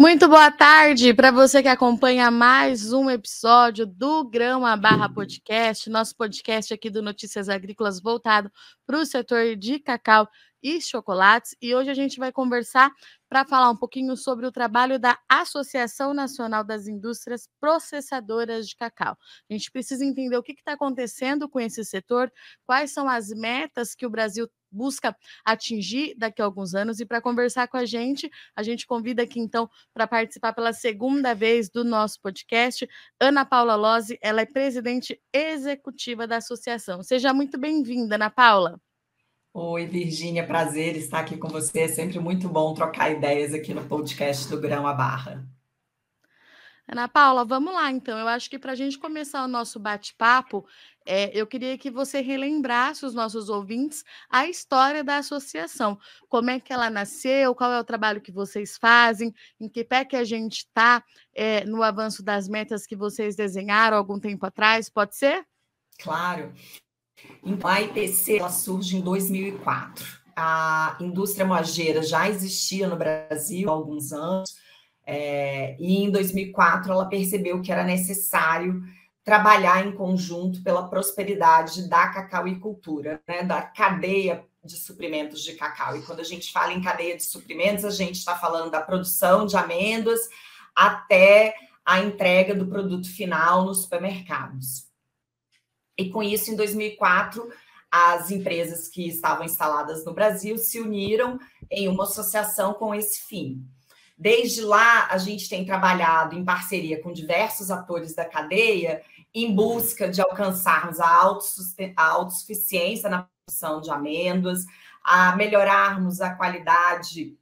Muito boa tarde para você que acompanha mais um episódio do Grão a Barra Podcast, nosso podcast aqui do Notícias Agrícolas voltado para o setor de cacau e chocolates. E hoje a gente vai conversar para falar um pouquinho sobre o trabalho da Associação Nacional das Indústrias Processadoras de Cacau. A gente precisa entender o que está acontecendo com esse setor, quais são as metas que o Brasil busca atingir daqui a alguns anos. E para conversar com a gente, a gente convida aqui então para participar pela segunda vez do nosso podcast, Ana Paula Lozzi, ela é presidente executiva da associação. Seja muito bem-vinda, Ana Paula. Oi, Virgínia, prazer estar aqui com você. É sempre muito bom trocar ideias aqui no podcast do Grão a Barra. Ana Paula, vamos lá então. Eu acho que para a gente começar o nosso bate-papo, é, eu queria que você relembrasse os nossos ouvintes a história da associação. Como é que ela nasceu, qual é o trabalho que vocês fazem, em que pé que a gente está é, no avanço das metas que vocês desenharam algum tempo atrás, pode ser? Claro. Então, a IPC ela surge em 2004. A indústria moageira já existia no Brasil há alguns anos, é, e em 2004 ela percebeu que era necessário trabalhar em conjunto pela prosperidade da cacauicultura, né, da cadeia de suprimentos de cacau. E quando a gente fala em cadeia de suprimentos, a gente está falando da produção de amêndoas até a entrega do produto final nos supermercados. E com isso, em 2004, as empresas que estavam instaladas no Brasil se uniram em uma associação com esse fim. Desde lá, a gente tem trabalhado em parceria com diversos atores da cadeia em busca de alcançarmos a, autossuficiência na produção de amêndoas, a melhorarmos a qualidade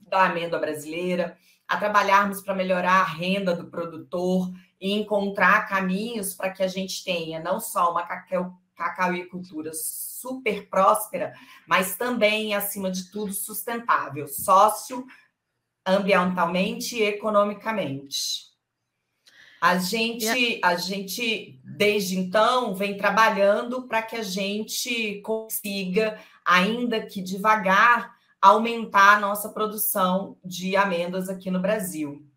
da amêndoa brasileira, a trabalharmos para melhorar a renda do produtor e encontrar caminhos para que a gente tenha não só uma cacau, cacauicultura super próspera, mas também, acima de tudo, sustentável, sócio ambientalmente e economicamente. A gente, a gente, desde então, vem trabalhando para que a gente consiga, ainda que devagar, aumentar a nossa produção de amêndoas aqui no Brasil.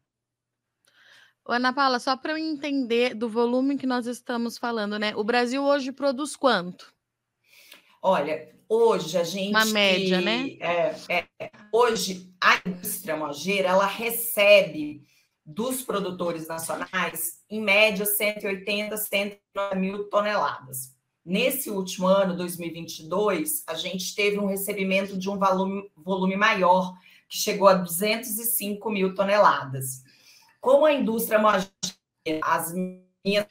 Ana Paula, só para eu entender do volume que nós estamos falando, né? O Brasil hoje produz quanto? Olha, hoje a gente. Uma média, né? É, é, hoje a indústria mogeira ela recebe dos produtores nacionais, em média, 180, 190 mil toneladas. Nesse último ano, 2022, a gente teve um recebimento de um volume, volume maior, que chegou a 205 mil toneladas. Como a indústria mogeira, as minhas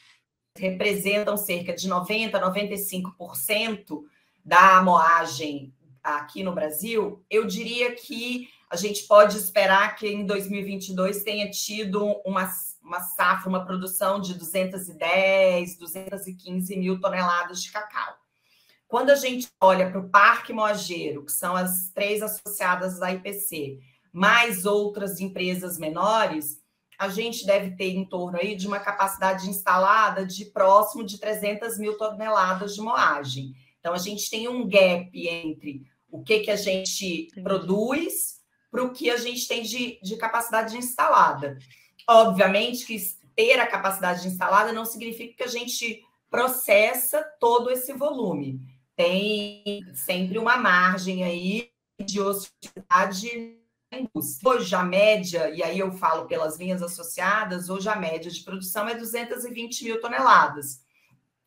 representam cerca de 90, 95% da moagem aqui no Brasil, eu diria que a gente pode esperar que em 2022 tenha tido uma, uma safra, uma produção de 210, 215 mil toneladas de cacau. Quando a gente olha para o Parque Moageiro, que são as três associadas da IPC, mais outras empresas menores, a gente deve ter em torno aí de uma capacidade instalada de próximo de 300 mil toneladas de moagem. Então, a gente tem um gap entre o que, que a gente produz para o que a gente tem de, de capacidade instalada. Obviamente que ter a capacidade instalada não significa que a gente processa todo esse volume. Tem sempre uma margem aí de ociosidade Hoje a média, e aí eu falo pelas linhas associadas, hoje a média de produção é 220 mil toneladas.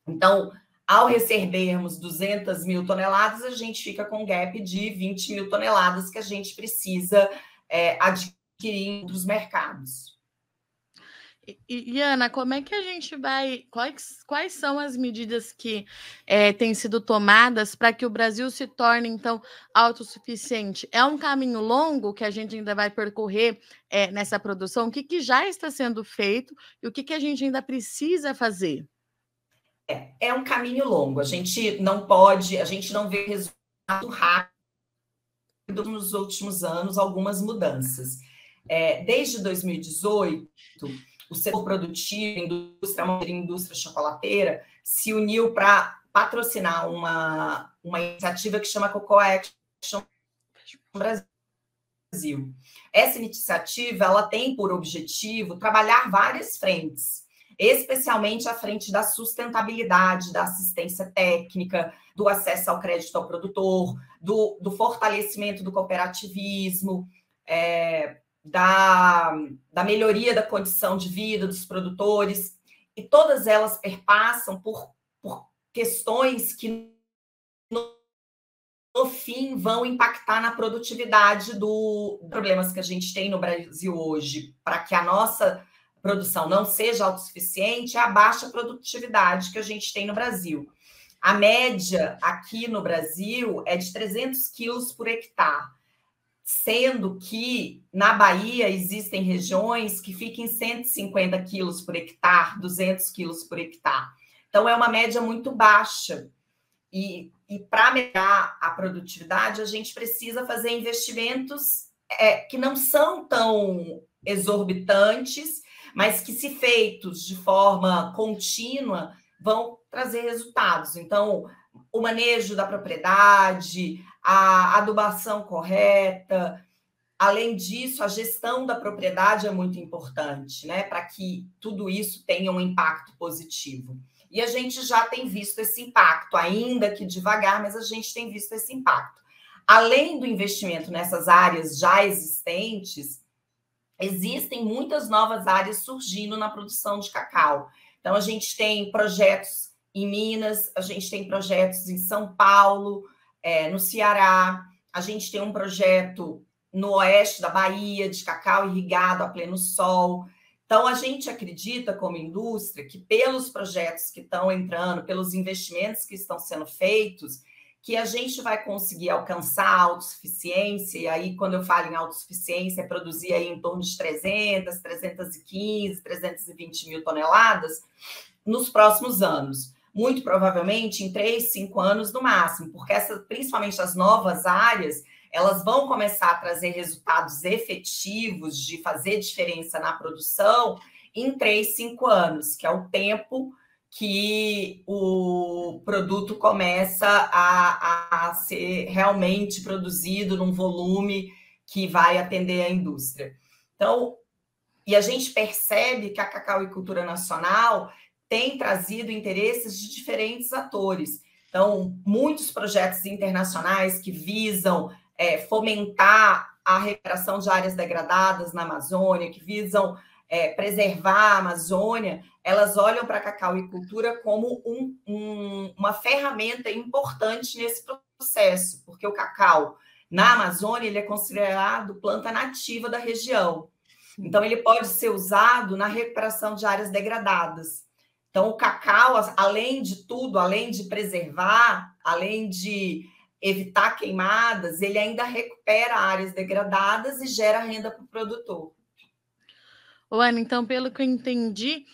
Então, ao recebermos 200 mil toneladas, a gente fica com um gap de 20 mil toneladas que a gente precisa é, adquirir em outros mercados. E, Ana, como é que a gente vai. Quais, quais são as medidas que é, têm sido tomadas para que o Brasil se torne, então, autossuficiente? É um caminho longo que a gente ainda vai percorrer é, nessa produção? O que, que já está sendo feito e o que, que a gente ainda precisa fazer? É, é um caminho longo. A gente não pode, a gente não vê resultado rápido nos últimos anos, algumas mudanças. É, desde 2018, o setor produtivo, a indústria, a indústria chocolateira, se uniu para patrocinar uma, uma iniciativa que chama Cocoa Action Brasil. Essa iniciativa ela tem por objetivo trabalhar várias frentes, especialmente a frente da sustentabilidade, da assistência técnica, do acesso ao crédito ao produtor, do, do fortalecimento do cooperativismo, é, da, da melhoria da condição de vida dos produtores, e todas elas perpassam por, por questões que no fim, vão impactar na produtividade do problemas que a gente tem no Brasil hoje, para que a nossa produção não seja autossuficiente, é a baixa produtividade que a gente tem no Brasil. A média aqui no Brasil é de 300 quilos por hectare, sendo que na Bahia existem regiões que ficam em 150 quilos por hectare, 200 quilos por hectare. Então, é uma média muito baixa. E e para melhorar a produtividade, a gente precisa fazer investimentos é, que não são tão exorbitantes, mas que, se feitos de forma contínua, vão trazer resultados. Então, o manejo da propriedade, a adubação correta, além disso, a gestão da propriedade é muito importante, né, para que tudo isso tenha um impacto positivo. E a gente já tem visto esse impacto, ainda que devagar, mas a gente tem visto esse impacto. Além do investimento nessas áreas já existentes, existem muitas novas áreas surgindo na produção de cacau. Então, a gente tem projetos em Minas, a gente tem projetos em São Paulo, é, no Ceará, a gente tem um projeto no oeste da Bahia de cacau irrigado a pleno sol. Então, a gente acredita, como indústria, que pelos projetos que estão entrando, pelos investimentos que estão sendo feitos, que a gente vai conseguir alcançar a autossuficiência, e aí, quando eu falo em autossuficiência, é produzir aí em torno de 300, 315, 320 mil toneladas nos próximos anos. Muito provavelmente em 3, 5 anos no máximo, porque essa, principalmente as novas áreas, elas vão começar a trazer resultados efetivos de fazer diferença na produção em três, cinco anos, que é o tempo que o produto começa a, a ser realmente produzido num volume que vai atender a indústria. Então, e a gente percebe que a cacauicultura nacional tem trazido interesses de diferentes atores. Então, muitos projetos internacionais que visam é, fomentar a recuperação de áreas degradadas na Amazônia, que visam é, preservar a Amazônia, elas olham para a cacauicultura como um, um, uma ferramenta importante nesse processo, porque o cacau na Amazônia ele é considerado planta nativa da região. Então, ele pode ser usado na recuperação de áreas degradadas. Então, o cacau, além de tudo, além de preservar, além de evitar queimadas, ele ainda recupera áreas degradadas e gera renda para o produtor. Ana, então, pelo que eu entendi,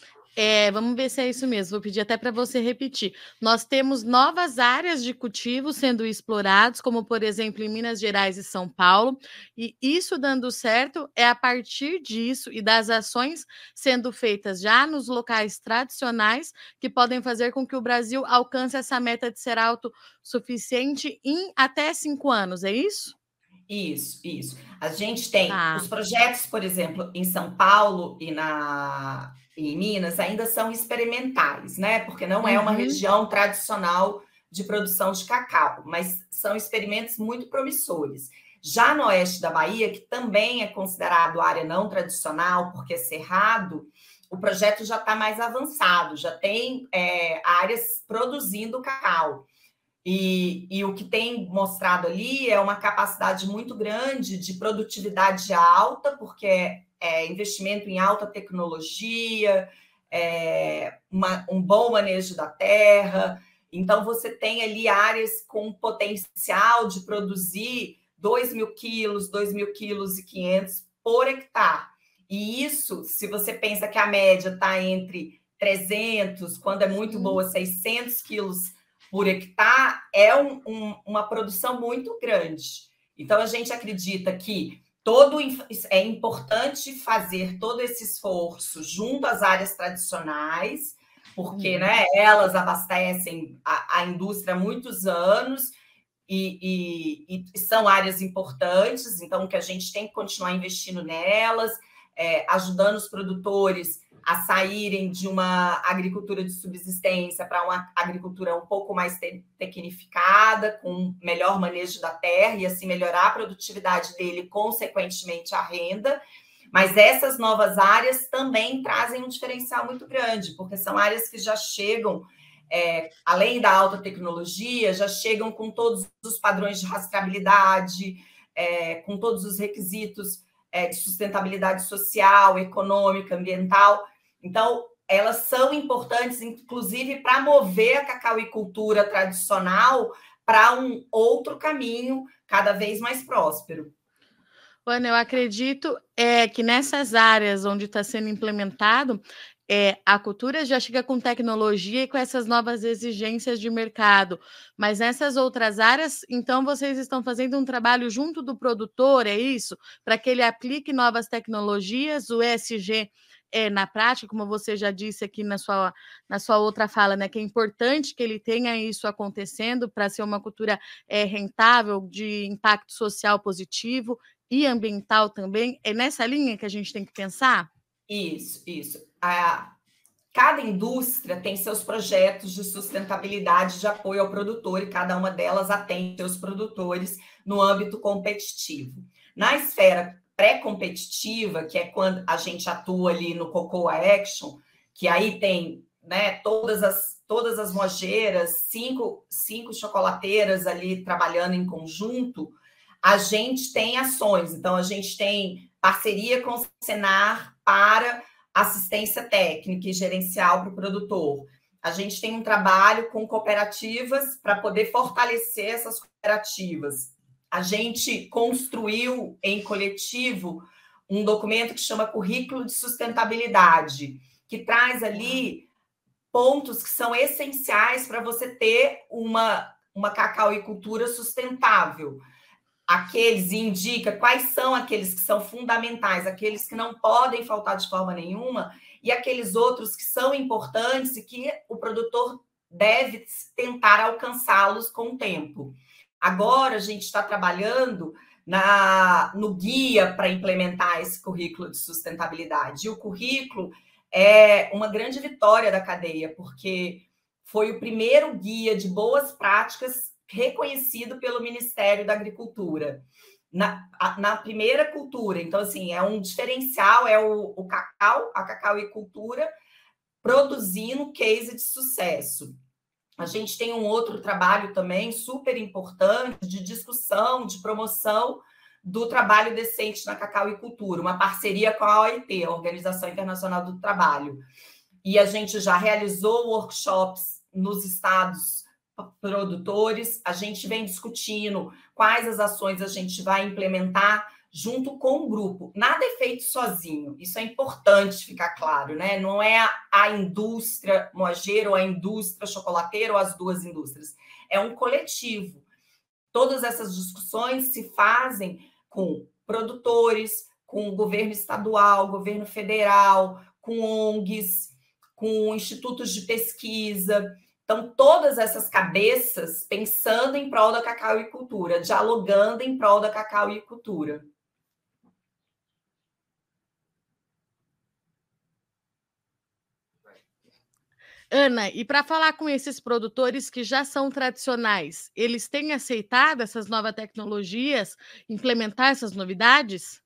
é, vamos ver se é isso mesmo. Vou pedir até para você repetir. Nós temos novas áreas de cultivo sendo explorados, como por exemplo em Minas Gerais e São Paulo, e isso dando certo é a partir disso e das ações sendo feitas já nos locais tradicionais que podem fazer com que o Brasil alcance essa meta de ser autossuficiente em até cinco anos, é isso? Isso, isso. A gente tem ah. os projetos, por exemplo, em São Paulo e na em Minas ainda são experimentais, né? Porque não é uma uhum. região tradicional de produção de cacau, mas são experimentos muito promissores. Já no oeste da Bahia, que também é considerado área não tradicional, porque é cerrado, o projeto já está mais avançado, já tem é, áreas produzindo cacau. E, e, o que tem mostrado ali é uma capacidade muito grande de produtividade alta, porque é, investimento em alta tecnologia, é, uma, um bom manejo da terra. Então, você tem ali áreas com potencial de produzir 2 mil quilos, 2 mil quilos e 500 por hectare. E isso, se você pensa que a média está entre 300, quando é muito uhum. boa, 600 quilos por hectare, é um, um, uma produção muito grande. Então, a gente acredita que todo é importante fazer todo esse esforço junto às áreas tradicionais, porque uhum. né, elas abastecem a, a, indústria há muitos anos e, e, e, são áreas importantes, então que a gente tem que continuar investindo nelas, é, ajudando os produtores a saírem de uma agricultura de subsistência para uma agricultura um pouco mais te tecnificada, com melhor manejo da terra e assim melhorar a produtividade dele, consequentemente a renda. Mas essas novas áreas também trazem um diferencial muito grande, porque são áreas que já chegam é, além da alta tecnologia, já chegam com todos os padrões de rastreabilidade, é, com todos os requisitos é, de sustentabilidade social, econômica, ambiental. Então, elas são importantes, inclusive, para mover a cacauicultura tradicional para um outro caminho cada vez mais próspero. Ana, eu acredito é, que nessas áreas onde está sendo implementado, é, a cultura já chega com tecnologia e com essas novas exigências de mercado, mas nessas outras áreas, então vocês estão fazendo um trabalho junto do produtor, é isso? Para que ele aplique novas tecnologias, o ESG é, na prática, como você já disse aqui na sua, na sua outra fala, né, que é importante que ele tenha isso acontecendo para ser uma cultura é, rentável, de impacto social positivo e ambiental também. É nessa linha que a gente tem que pensar? Isso, isso. A, cada indústria tem seus projetos de sustentabilidade de apoio ao produtor e cada uma delas atende seus produtores no âmbito competitivo. Na esfera pré-competitiva, que é quando a gente atua ali no Cocoa Action, que aí tem né, todas as todas as mojeiras, cinco, cinco chocolateiras ali trabalhando em conjunto, a gente tem ações. Então, a gente tem parceria com o Senar para assistência técnica e gerencial para o produtor. A gente tem um trabalho com cooperativas para poder fortalecer essas cooperativas. A gente construiu em coletivo um documento que chama Currículo de Sustentabilidade, que traz ali pontos que são essenciais para você ter uma, uma cacauicultura sustentável aqueles e indica quais são aqueles que são fundamentais, aqueles que não podem faltar de forma nenhuma, e aqueles outros que são importantes e que o produtor deve tentar alcançá-los com o tempo. Agora a gente está trabalhando na, no guia para implementar esse currículo de sustentabilidade. E o currículo é uma grande vitória da cadeia, porque foi o primeiro guia de boas práticas reconhecido pelo Ministério da Agricultura. Na, na primeira cultura, então, assim, é um diferencial, é o, o cacau, a cacauicultura, produzindo case de sucesso. A gente tem um outro trabalho também super importante de discussão, de promoção do trabalho decente na cacauicultura, uma parceria com a OIT, a Organização Internacional do Trabalho. E a gente já realizou workshops nos estados produtores, a gente vem discutindo quais as ações a gente vai implementar junto com o grupo. Nada é feito sozinho, isso é importante ficar claro, né? Não é a, indústria moageira ou a indústria chocolateira ou as duas indústrias, é um coletivo. Todas essas discussões se fazem com produtores, com o governo estadual, governo federal, com ONGs, com institutos de pesquisa. Então, todas essas cabeças pensando em prol da cacauicultura, dialogando em prol da cacauicultura. Ana, e para falar com esses produtores que já são tradicionais, eles têm aceitado essas novas tecnologias, implementar essas novidades?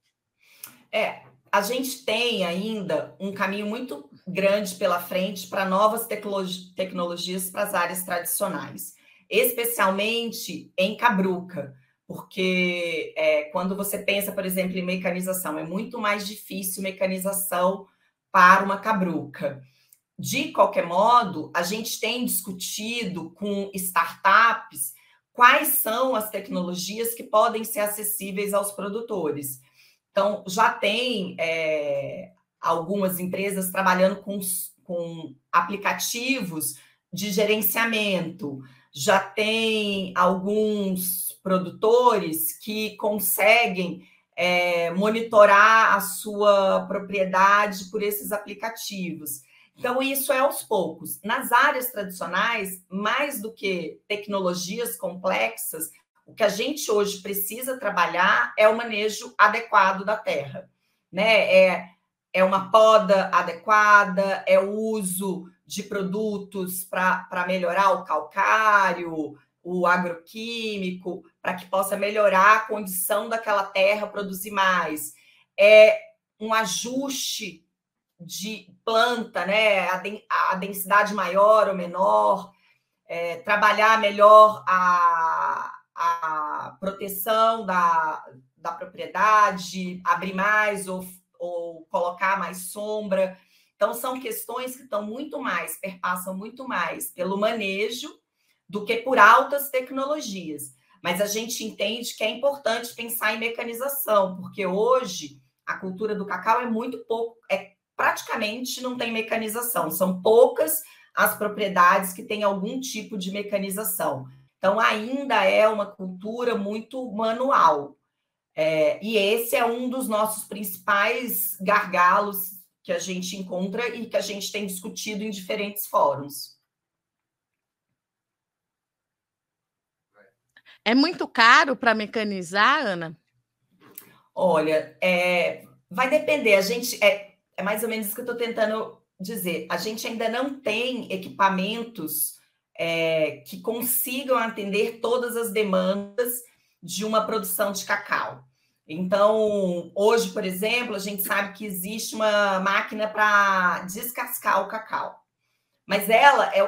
É, a gente tem ainda um caminho muito grande pela frente para novas tecnologi tecnologias para as áreas tradicionais, especialmente em Cabruca, porque é, quando você pensa, por exemplo, em mecanização, é muito mais difícil mecanização para uma cabruca. De qualquer modo, a gente tem discutido com startups quais são as tecnologias que podem ser acessíveis aos produtores. Então, já tem é, algumas empresas trabalhando com, com aplicativos de gerenciamento, já tem alguns produtores que conseguem é, monitorar a sua propriedade por esses aplicativos. Então, isso é aos poucos. Nas áreas tradicionais, mais do que tecnologias complexas, o que a gente hoje precisa trabalhar é o manejo adequado da terra, né? É, é uma poda adequada, é o uso de produtos para melhorar o calcário, o agroquímico, para que possa melhorar a condição daquela terra produzir mais. É um ajuste de planta, né? A, densidade maior ou menor, é, trabalhar melhor a, a proteção da, da propriedade, abrir mais ou, ou colocar mais sombra. Então, são questões que estão muito mais, perpassam muito mais pelo manejo do que por altas tecnologias. Mas a gente entende que é importante pensar em mecanização, porque hoje a cultura do cacau é muito pouco, é praticamente não tem mecanização, são poucas as propriedades que têm algum tipo de mecanização. Então, ainda é uma cultura muito manual. É, e esse é um dos nossos principais gargalos que a gente encontra e que a gente tem discutido em diferentes fóruns. É muito caro para mecanizar, Ana? Olha, é, vai depender. A gente é, é mais ou menos isso que eu estou tentando dizer. A gente ainda não tem equipamentos é, que consigam atender todas as demandas de uma produção de cacau. Então, hoje, por exemplo, a gente sabe que existe uma máquina para descascar o cacau, mas ela é,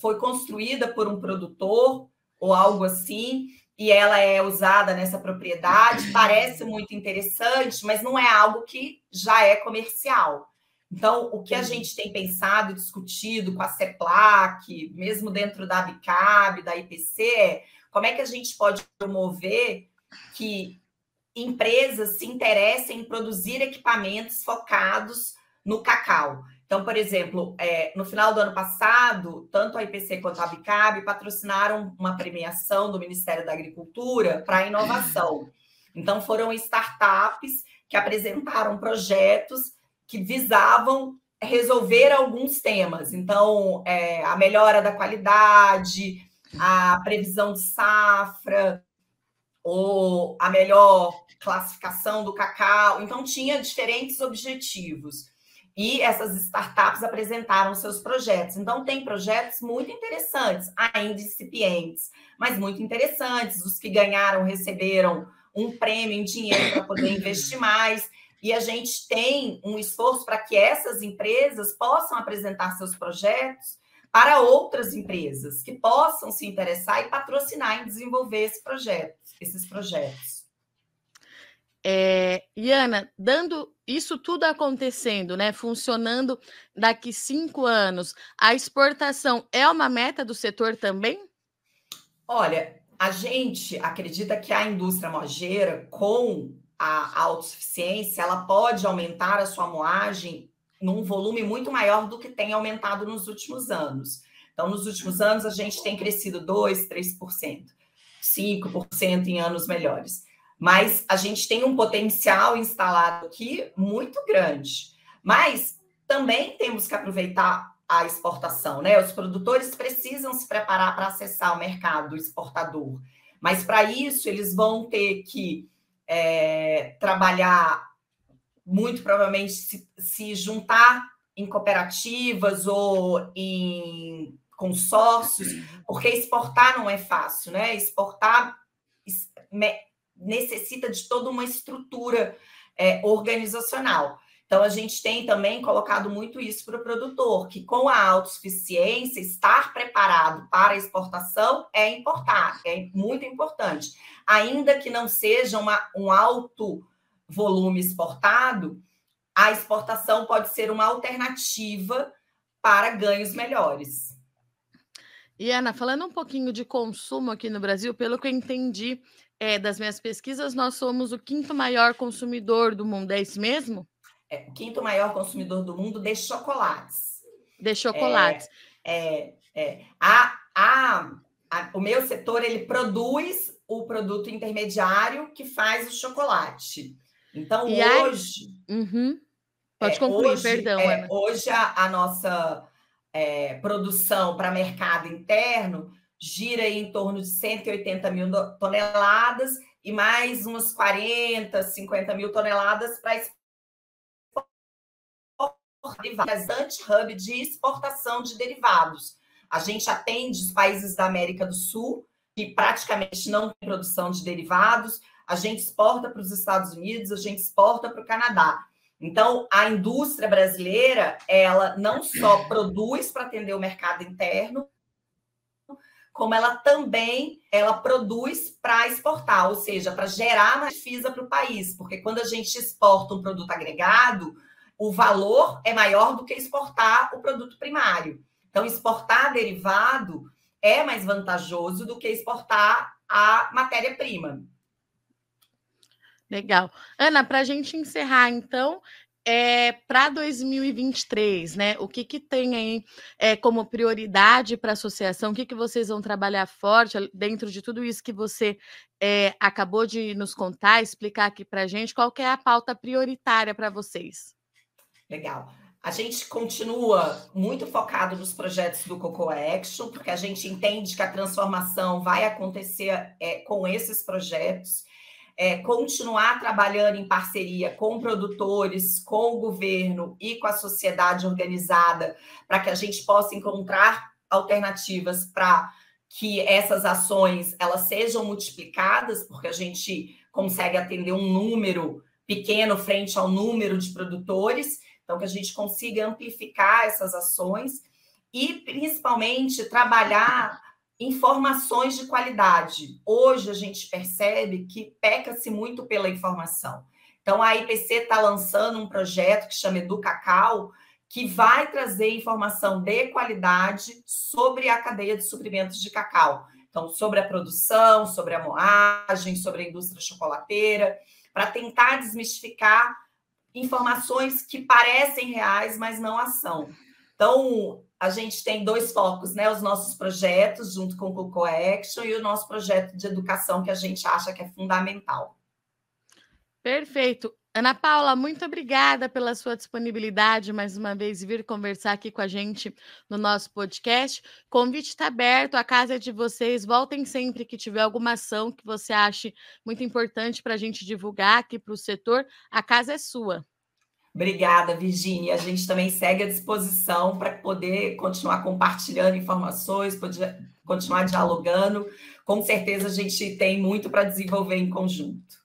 foi construída por um produtor ou algo assim, e ela é usada nessa propriedade. Parece muito interessante, mas não é algo que já é comercial. Então, o que a gente tem pensado e discutido com a CEPLAC, mesmo dentro da ABCAB, da IPC, é como é que a gente pode promover que empresas se interessem em produzir equipamentos focados no cacau. Então, por exemplo, é, no final do ano passado, tanto a IPC quanto a Bicab patrocinaram uma premiação do Ministério da Agricultura para inovação. Então, foram startups que apresentaram projetos que visavam resolver alguns temas. Então, é, a melhora da qualidade, a previsão de safra, ou a melhor classificação do cacau. Então, tinha diferentes objetivos. E essas startups apresentaram seus projetos. Então, tem projetos muito interessantes, ainda incipientes, mas muito interessantes. Os que ganharam receberam um prêmio em dinheiro para poder investir mais. E a gente tem um esforço para que essas empresas possam apresentar seus projetos para outras empresas que possam se interessar e patrocinar em desenvolver esse projeto, esses projetos. É, Iana, dando isso tudo acontecendo, né, funcionando daqui cinco anos, a exportação é uma meta do setor também? Olha, a gente acredita que a indústria mojeira, com a autossuficiência, ela pode aumentar a sua moagem num volume muito maior do que tem aumentado nos últimos anos. Então, nos últimos anos, a gente tem crescido 2%, 3%, 5% em anos melhores. Mas a gente tem um potencial instalado aqui muito grande. Mas também temos que aproveitar a exportação, né? Os produtores precisam se preparar para acessar o mercado exportador. Mas para isso, eles vão ter que é, trabalhar muito provavelmente se, se juntar em cooperativas ou em consórcios, porque exportar não é fácil, né? Exportar necessita de toda uma estrutura é, organizacional. Então, a gente tem também colocado muito isso para o produtor, que com a autossuficiência, estar preparado para a exportação é importar, é muito importante. Ainda que não seja uma, um alto volume exportado, a exportação pode ser uma alternativa para ganhos melhores. E Ana, falando um pouquinho de consumo aqui no Brasil, pelo que eu entendi é, das minhas pesquisas, nós somos o quinto maior consumidor do mundo, é isso mesmo? É o quinto maior consumidor do mundo de chocolates. De chocolates. É, é, é. A, a, a, o meu setor ele produz o produto intermediário que faz o chocolate. Então, e hoje. Aí... Uhum. Pode é, concluir, hoje, perdão. É. Hoje, a, a nossa é, produção para mercado interno gira em torno de 180 mil toneladas e mais umas 40, 50 mil toneladas para bastante hub de exportação de derivados. A gente atende os países da América do Sul, que praticamente não tem produção de derivados, a gente exporta para os Estados Unidos, a gente exporta para o Canadá. Então, a indústria brasileira, ela não só produz para atender o mercado interno, como ela também ela produz para exportar, ou seja, para gerar mais FISA para o país, porque quando a gente exporta um produto agregado, o valor é maior do que exportar o produto primário. Então, exportar derivado é mais vantajoso do que exportar a matéria-prima. Legal. Ana, para a gente encerrar, então, é, para 2023, né? O que, que tem aí é, como prioridade para a associação? O que, que vocês vão trabalhar forte dentro de tudo isso que você é, acabou de nos contar, explicar aqui para a gente? Qual é a pauta prioritária para vocês? Legal. A gente continua muito focado nos projetos do Coco Action, porque a gente entende que a transformação vai acontecer é, com esses projetos é, continuar trabalhando em parceria com produtores, com o governo e com a sociedade organizada, para que a gente possa encontrar alternativas para que essas ações elas sejam multiplicadas, porque a gente consegue atender um número pequeno frente ao número de produtores, então que a gente consiga amplificar essas ações e principalmente trabalhar informações de qualidade. Hoje a gente percebe que peca-se muito pela informação. Então a IPC está lançando um projeto que chama Educacau, que vai trazer informação de qualidade sobre a cadeia de suprimentos de cacau. Então, sobre a produção, sobre a moagem, sobre a indústria chocolateira, para tentar desmistificar informações que parecem reais, mas não a são. Então, a gente tem dois focos, né? Os nossos projetos, junto com o Coco Action, e o nosso projeto de educação, que a gente acha que é fundamental. Perfeito. Ana Paula, muito obrigada pela sua disponibilidade mais uma vez vir conversar aqui com a gente no nosso podcast. Convite está aberto, a casa é de vocês. Voltem sempre que tiver alguma ação que você ache muito importante para a gente divulgar aqui para o setor. A casa é sua. Obrigada, Virginia. A gente também segue à disposição para poder continuar compartilhando informações, poder continuar dialogando. Com certeza a gente tem muito para desenvolver em conjunto.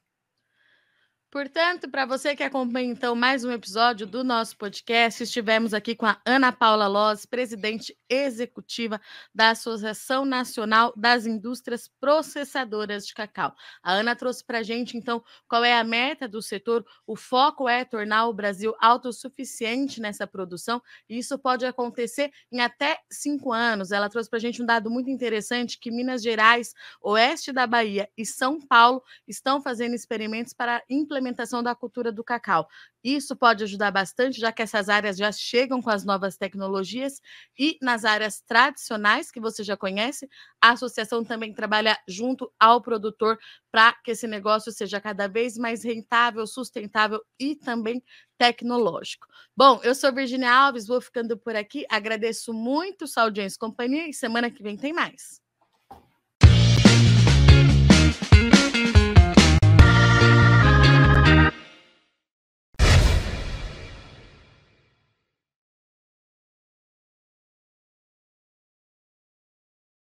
Portanto, para você que acompanha então mais um episódio do nosso podcast, estivemos aqui com a Ana Paula Loz, presidente executiva da Associação Nacional das Indústrias Processadoras de Cacau. A Ana trouxe para a gente então qual é a meta do setor. O foco é tornar o Brasil autossuficiente nessa produção e isso pode acontecer em até cinco anos. Ela trouxe para a gente um dado muito interessante que Minas Gerais, oeste da Bahia e São Paulo estão fazendo experimentos para implementar implementação da cultura do cacau. Isso pode ajudar bastante, já que essas áreas já chegam com as novas tecnologias e nas áreas tradicionais que você já conhece, a associação também trabalha junto ao produtor para que esse negócio seja cada vez mais rentável, sustentável e também tecnológico. Bom, eu sou Virginia Alves, vou ficando por aqui. Agradeço muito sua audiência e companhia e semana que vem tem mais.